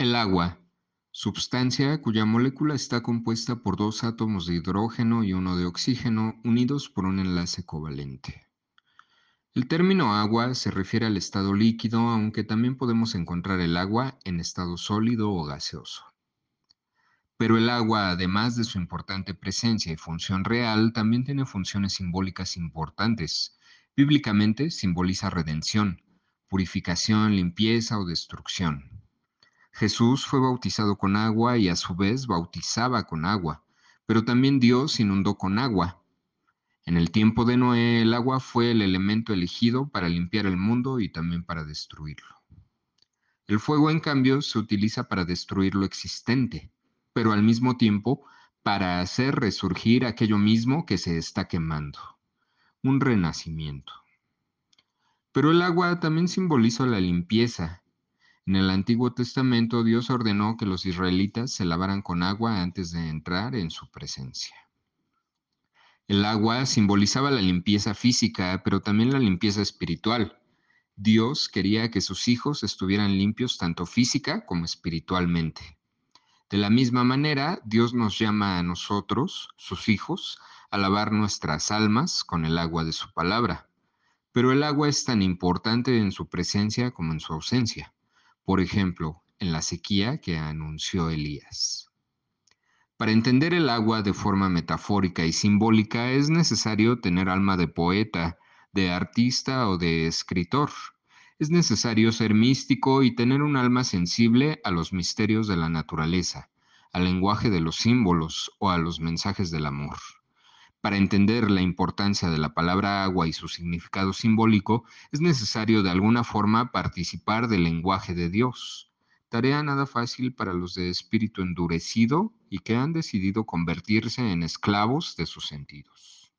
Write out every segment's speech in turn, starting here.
El agua, substancia cuya molécula está compuesta por dos átomos de hidrógeno y uno de oxígeno unidos por un enlace covalente. El término agua se refiere al estado líquido, aunque también podemos encontrar el agua en estado sólido o gaseoso. Pero el agua, además de su importante presencia y función real, también tiene funciones simbólicas importantes. Bíblicamente simboliza redención, purificación, limpieza o destrucción. Jesús fue bautizado con agua y a su vez bautizaba con agua, pero también Dios inundó con agua. En el tiempo de Noé el agua fue el elemento elegido para limpiar el mundo y también para destruirlo. El fuego, en cambio, se utiliza para destruir lo existente, pero al mismo tiempo para hacer resurgir aquello mismo que se está quemando. Un renacimiento. Pero el agua también simboliza la limpieza, en el Antiguo Testamento Dios ordenó que los israelitas se lavaran con agua antes de entrar en su presencia. El agua simbolizaba la limpieza física, pero también la limpieza espiritual. Dios quería que sus hijos estuvieran limpios tanto física como espiritualmente. De la misma manera, Dios nos llama a nosotros, sus hijos, a lavar nuestras almas con el agua de su palabra. Pero el agua es tan importante en su presencia como en su ausencia por ejemplo, en la sequía que anunció Elías. Para entender el agua de forma metafórica y simbólica es necesario tener alma de poeta, de artista o de escritor. Es necesario ser místico y tener un alma sensible a los misterios de la naturaleza, al lenguaje de los símbolos o a los mensajes del amor. Para entender la importancia de la palabra agua y su significado simbólico, es necesario de alguna forma participar del lenguaje de Dios. Tarea nada fácil para los de espíritu endurecido y que han decidido convertirse en esclavos de sus sentidos.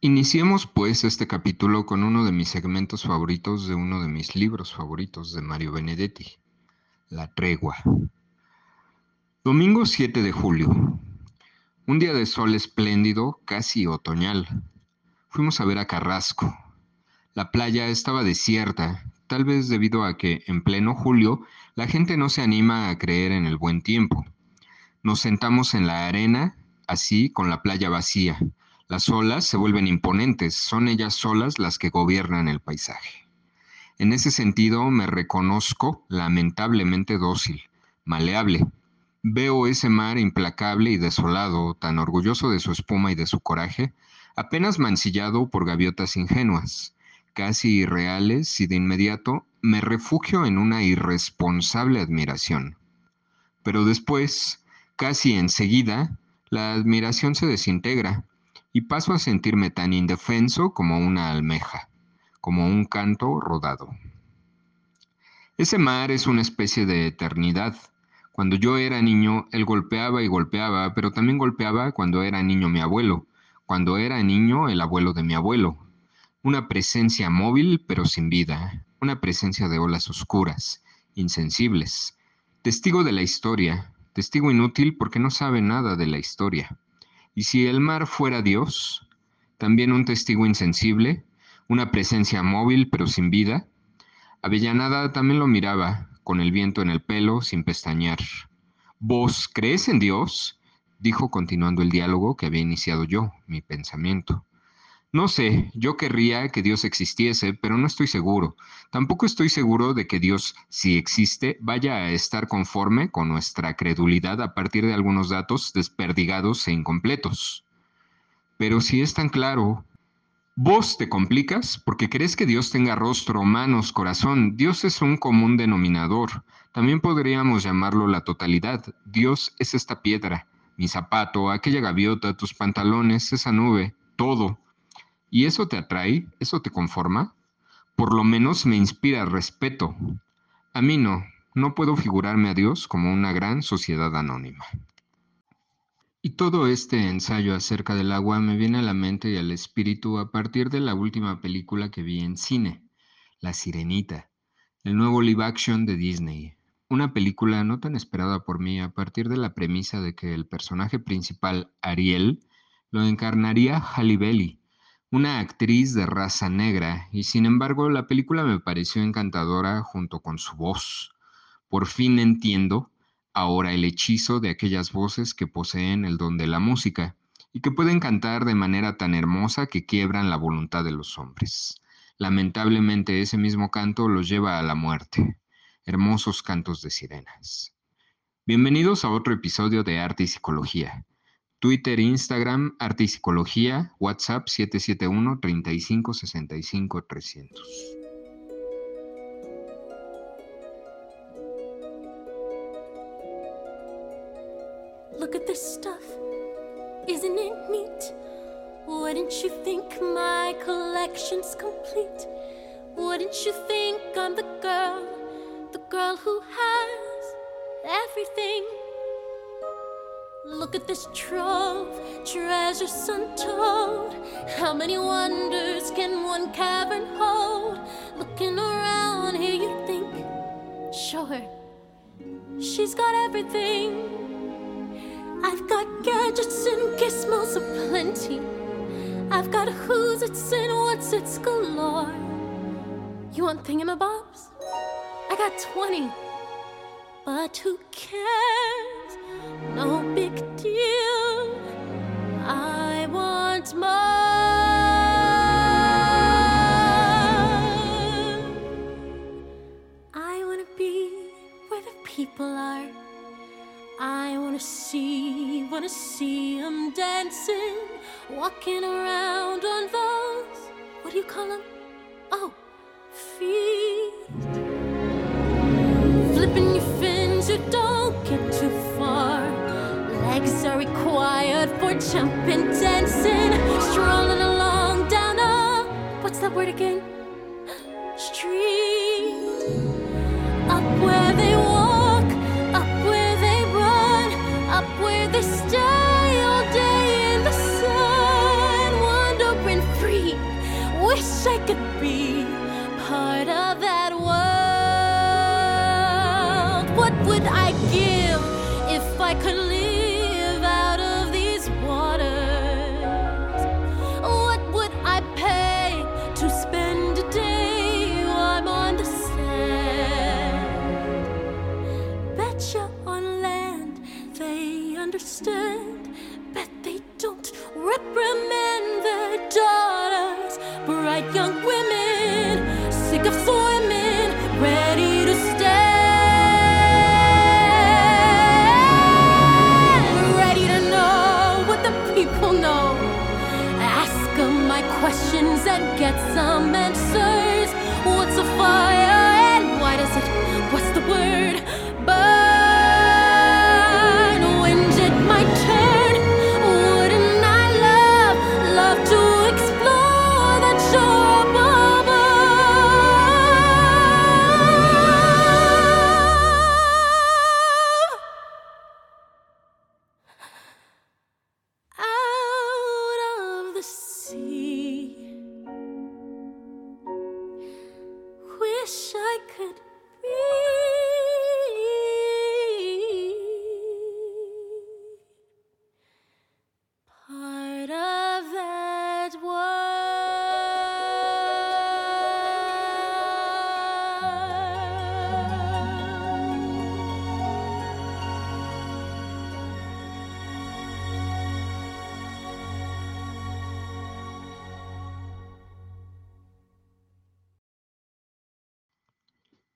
Iniciemos pues este capítulo con uno de mis segmentos favoritos de uno de mis libros favoritos de Mario Benedetti, La tregua. Domingo 7 de julio. Un día de sol espléndido, casi otoñal. Fuimos a ver a Carrasco. La playa estaba desierta, tal vez debido a que en pleno julio la gente no se anima a creer en el buen tiempo. Nos sentamos en la arena, así con la playa vacía. Las olas se vuelven imponentes, son ellas solas las que gobiernan el paisaje. En ese sentido me reconozco lamentablemente dócil, maleable, Veo ese mar implacable y desolado, tan orgulloso de su espuma y de su coraje, apenas mancillado por gaviotas ingenuas, casi irreales, y de inmediato me refugio en una irresponsable admiración. Pero después, casi enseguida, la admiración se desintegra y paso a sentirme tan indefenso como una almeja, como un canto rodado. Ese mar es una especie de eternidad, cuando yo era niño, él golpeaba y golpeaba, pero también golpeaba cuando era niño mi abuelo, cuando era niño el abuelo de mi abuelo. Una presencia móvil pero sin vida, una presencia de olas oscuras, insensibles. Testigo de la historia, testigo inútil porque no sabe nada de la historia. Y si el mar fuera Dios, también un testigo insensible, una presencia móvil pero sin vida. Avellanada también lo miraba, con el viento en el pelo, sin pestañear. ¿Vos crees en Dios? dijo continuando el diálogo que había iniciado yo, mi pensamiento. No sé, yo querría que Dios existiese, pero no estoy seguro. Tampoco estoy seguro de que Dios, si existe, vaya a estar conforme con nuestra credulidad a partir de algunos datos desperdigados e incompletos. Pero si es tan claro, Vos te complicas porque crees que Dios tenga rostro, manos, corazón. Dios es un común denominador. También podríamos llamarlo la totalidad. Dios es esta piedra, mi zapato, aquella gaviota, tus pantalones, esa nube, todo. ¿Y eso te atrae? ¿Eso te conforma? Por lo menos me inspira respeto. A mí no. No puedo figurarme a Dios como una gran sociedad anónima. Y todo este ensayo acerca del agua me viene a la mente y al espíritu a partir de la última película que vi en cine, La Sirenita, el nuevo live action de Disney. Una película no tan esperada por mí a partir de la premisa de que el personaje principal, Ariel, lo encarnaría Halle una actriz de raza negra, y sin embargo la película me pareció encantadora junto con su voz Por fin entiendo ahora el hechizo de aquellas voces que poseen el don de la música y que pueden cantar de manera tan hermosa que quiebran la voluntad de los hombres. Lamentablemente ese mismo canto los lleva a la muerte. Hermosos cantos de sirenas. Bienvenidos a otro episodio de Arte y Psicología. Twitter, Instagram, Arte y Psicología, WhatsApp 771 3565 300. Isn't it neat? Wouldn't you think my collection's complete? Wouldn't you think I'm the girl, the girl who has everything? Look at this trove, treasures untold. How many wonders can one cavern hold? Looking around here, you think, sure, she's got everything. Gizmos aplenty. I've got who's it's and what's it's galore. You want thingamabobs? I got 20. But who cares? No big deal. I want more. I wanna be where the people are. I wanna see, wanna see them dancing, walking around on those, what do you call them? Oh, feet. Flipping your fins, you don't get too far. Legs are required for jumping, dancing, strolling along down a, what's that word again? Some answers. What's a fire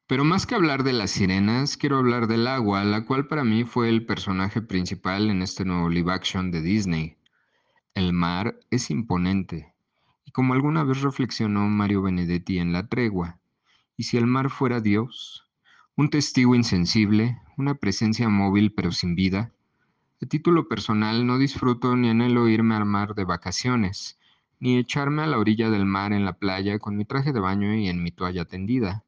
Pero más que hablar de las sirenas, quiero hablar del agua, la cual para mí fue el personaje principal en este nuevo live action de Disney. El mar es imponente, y como alguna vez reflexionó Mario Benedetti en La Tregua, ¿y si el mar fuera Dios? Un testigo insensible, una presencia móvil pero sin vida. A título personal no disfruto ni anhelo irme al mar de vacaciones, ni echarme a la orilla del mar en la playa con mi traje de baño y en mi toalla tendida.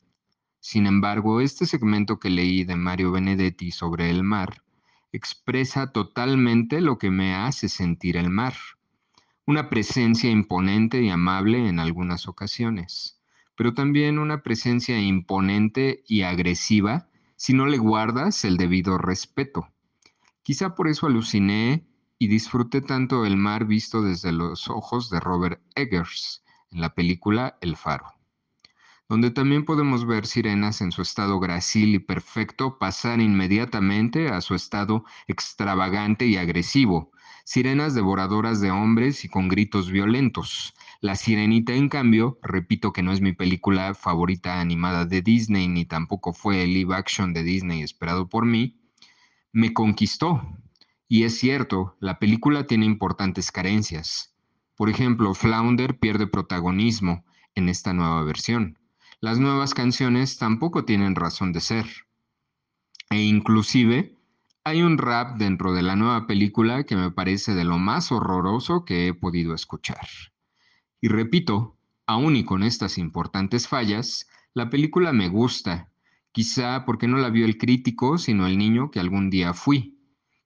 Sin embargo, este segmento que leí de Mario Benedetti sobre el mar expresa totalmente lo que me hace sentir el mar. Una presencia imponente y amable en algunas ocasiones, pero también una presencia imponente y agresiva si no le guardas el debido respeto. Quizá por eso aluciné y disfruté tanto el mar visto desde los ojos de Robert Eggers en la película El Faro. Donde también podemos ver sirenas en su estado gracil y perfecto pasar inmediatamente a su estado extravagante y agresivo, sirenas devoradoras de hombres y con gritos violentos. La Sirenita, en cambio, repito que no es mi película favorita animada de Disney, ni tampoco fue el live action de Disney esperado por mí, me conquistó. Y es cierto, la película tiene importantes carencias. Por ejemplo, Flounder pierde protagonismo en esta nueva versión. Las nuevas canciones tampoco tienen razón de ser. E inclusive hay un rap dentro de la nueva película que me parece de lo más horroroso que he podido escuchar. Y repito, aún y con estas importantes fallas, la película me gusta, quizá porque no la vio el crítico, sino el niño que algún día fui.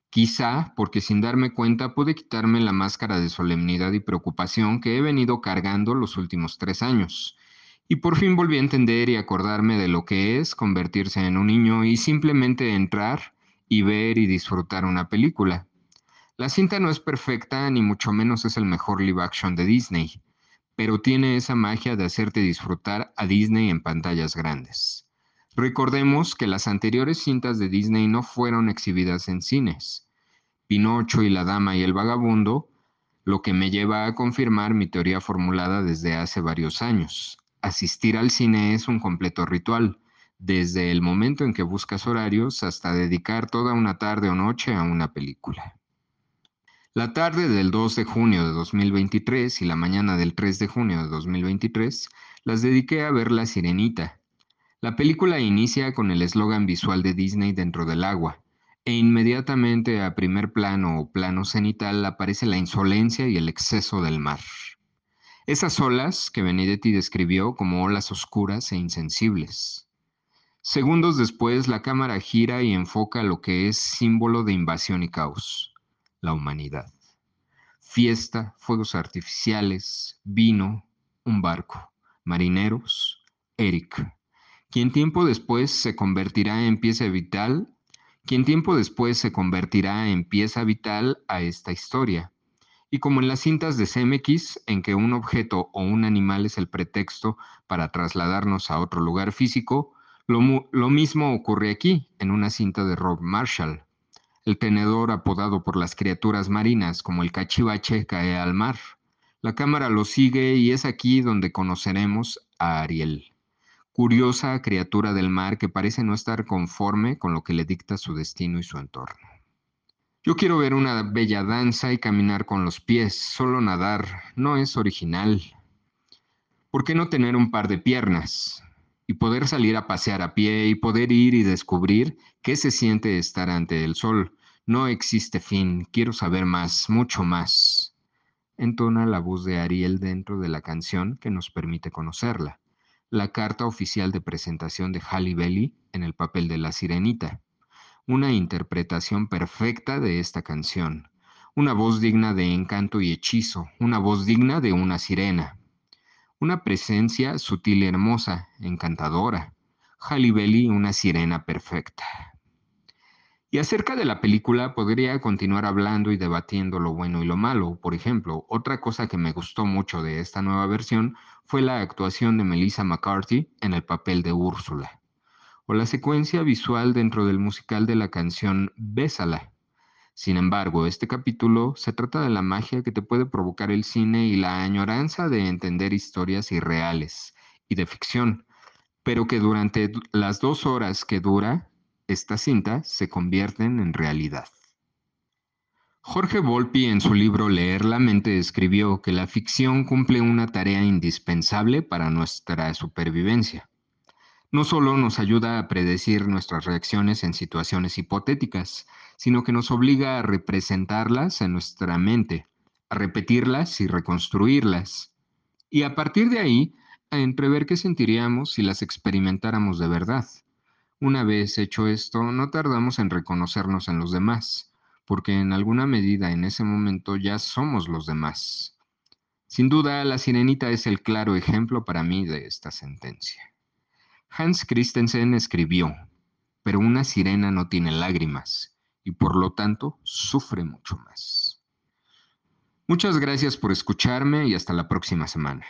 Quizá porque sin darme cuenta pude quitarme la máscara de solemnidad y preocupación que he venido cargando los últimos tres años. Y por fin volví a entender y acordarme de lo que es convertirse en un niño y simplemente entrar y ver y disfrutar una película. La cinta no es perfecta, ni mucho menos es el mejor live action de Disney, pero tiene esa magia de hacerte disfrutar a Disney en pantallas grandes. Recordemos que las anteriores cintas de Disney no fueron exhibidas en cines. Pinocho y la Dama y el Vagabundo, lo que me lleva a confirmar mi teoría formulada desde hace varios años. Asistir al cine es un completo ritual, desde el momento en que buscas horarios hasta dedicar toda una tarde o noche a una película. La tarde del 2 de junio de 2023 y la mañana del 3 de junio de 2023 las dediqué a ver La Sirenita. La película inicia con el eslogan visual de Disney dentro del agua, e inmediatamente a primer plano o plano cenital aparece la insolencia y el exceso del mar. Esas olas que Benedetti describió como olas oscuras e insensibles. Segundos después, la cámara gira y enfoca lo que es símbolo de invasión y caos, la humanidad. Fiesta, fuegos artificiales, vino, un barco, marineros, Eric, quien tiempo después se convertirá en pieza vital, quien tiempo después se convertirá en pieza vital a esta historia. Y como en las cintas de CMX, en que un objeto o un animal es el pretexto para trasladarnos a otro lugar físico, lo, mismo ocurre aquí, en una cinta de Rob Marshall. El tenedor apodado por las criaturas marinas como el cachivache cae al mar. La cámara lo sigue y es aquí donde conoceremos a Ariel, curiosa criatura del mar que parece no estar conforme con lo que le dicta su destino y su entorno. Yo quiero ver una bella danza y caminar con los pies, solo nadar, no es original. ¿Por qué no tener un par de piernas? y poder salir a pasear a pie y poder ir y descubrir qué se siente estar ante el sol. No existe fin, quiero saber más, mucho más. Entona la voz de Ariel dentro de la canción que nos permite conocerla. La carta oficial de presentación de Halle Belly en el papel de la sirenita. Una interpretación perfecta de esta canción. Una voz digna de encanto y hechizo, una voz digna de una sirena. Una presencia sutil y hermosa, encantadora. Halle una sirena perfecta. Y acerca de la película podría continuar hablando y debatiendo lo bueno y lo malo. Por ejemplo, otra cosa que me gustó mucho de esta nueva versión fue la actuación de Melissa McCarthy en el papel de Úrsula, o la secuencia visual dentro del musical de la canción Bésala, sin embargo, este capítulo se trata de la magia que te puede provocar el cine y la añoranza de entender historias irreales y de ficción, pero que durante las dos horas que dura esta cinta se convierten en realidad. Jorge Volpi en su libro Leer la mente escribió que la ficción cumple una tarea indispensable para nuestra supervivencia. No solo nos ayuda a predecir nuestras reacciones en situaciones hipotéticas, sino que nos obliga a representarlas en nuestra mente, a repetirlas y reconstruirlas. Y a partir de ahí, a entrever qué sentiríamos si las experimentáramos de verdad. Una vez hecho esto, no tardamos en reconocernos en los demás, porque en alguna medida en ese momento ya somos los demás. Sin duda, la sirenita es el claro ejemplo para mí de esta sentencia. Hans Christensen escribió, pero una sirena no tiene lágrimas, y por lo tanto sufre mucho más. Muchas gracias por escucharme y hasta la próxima semana.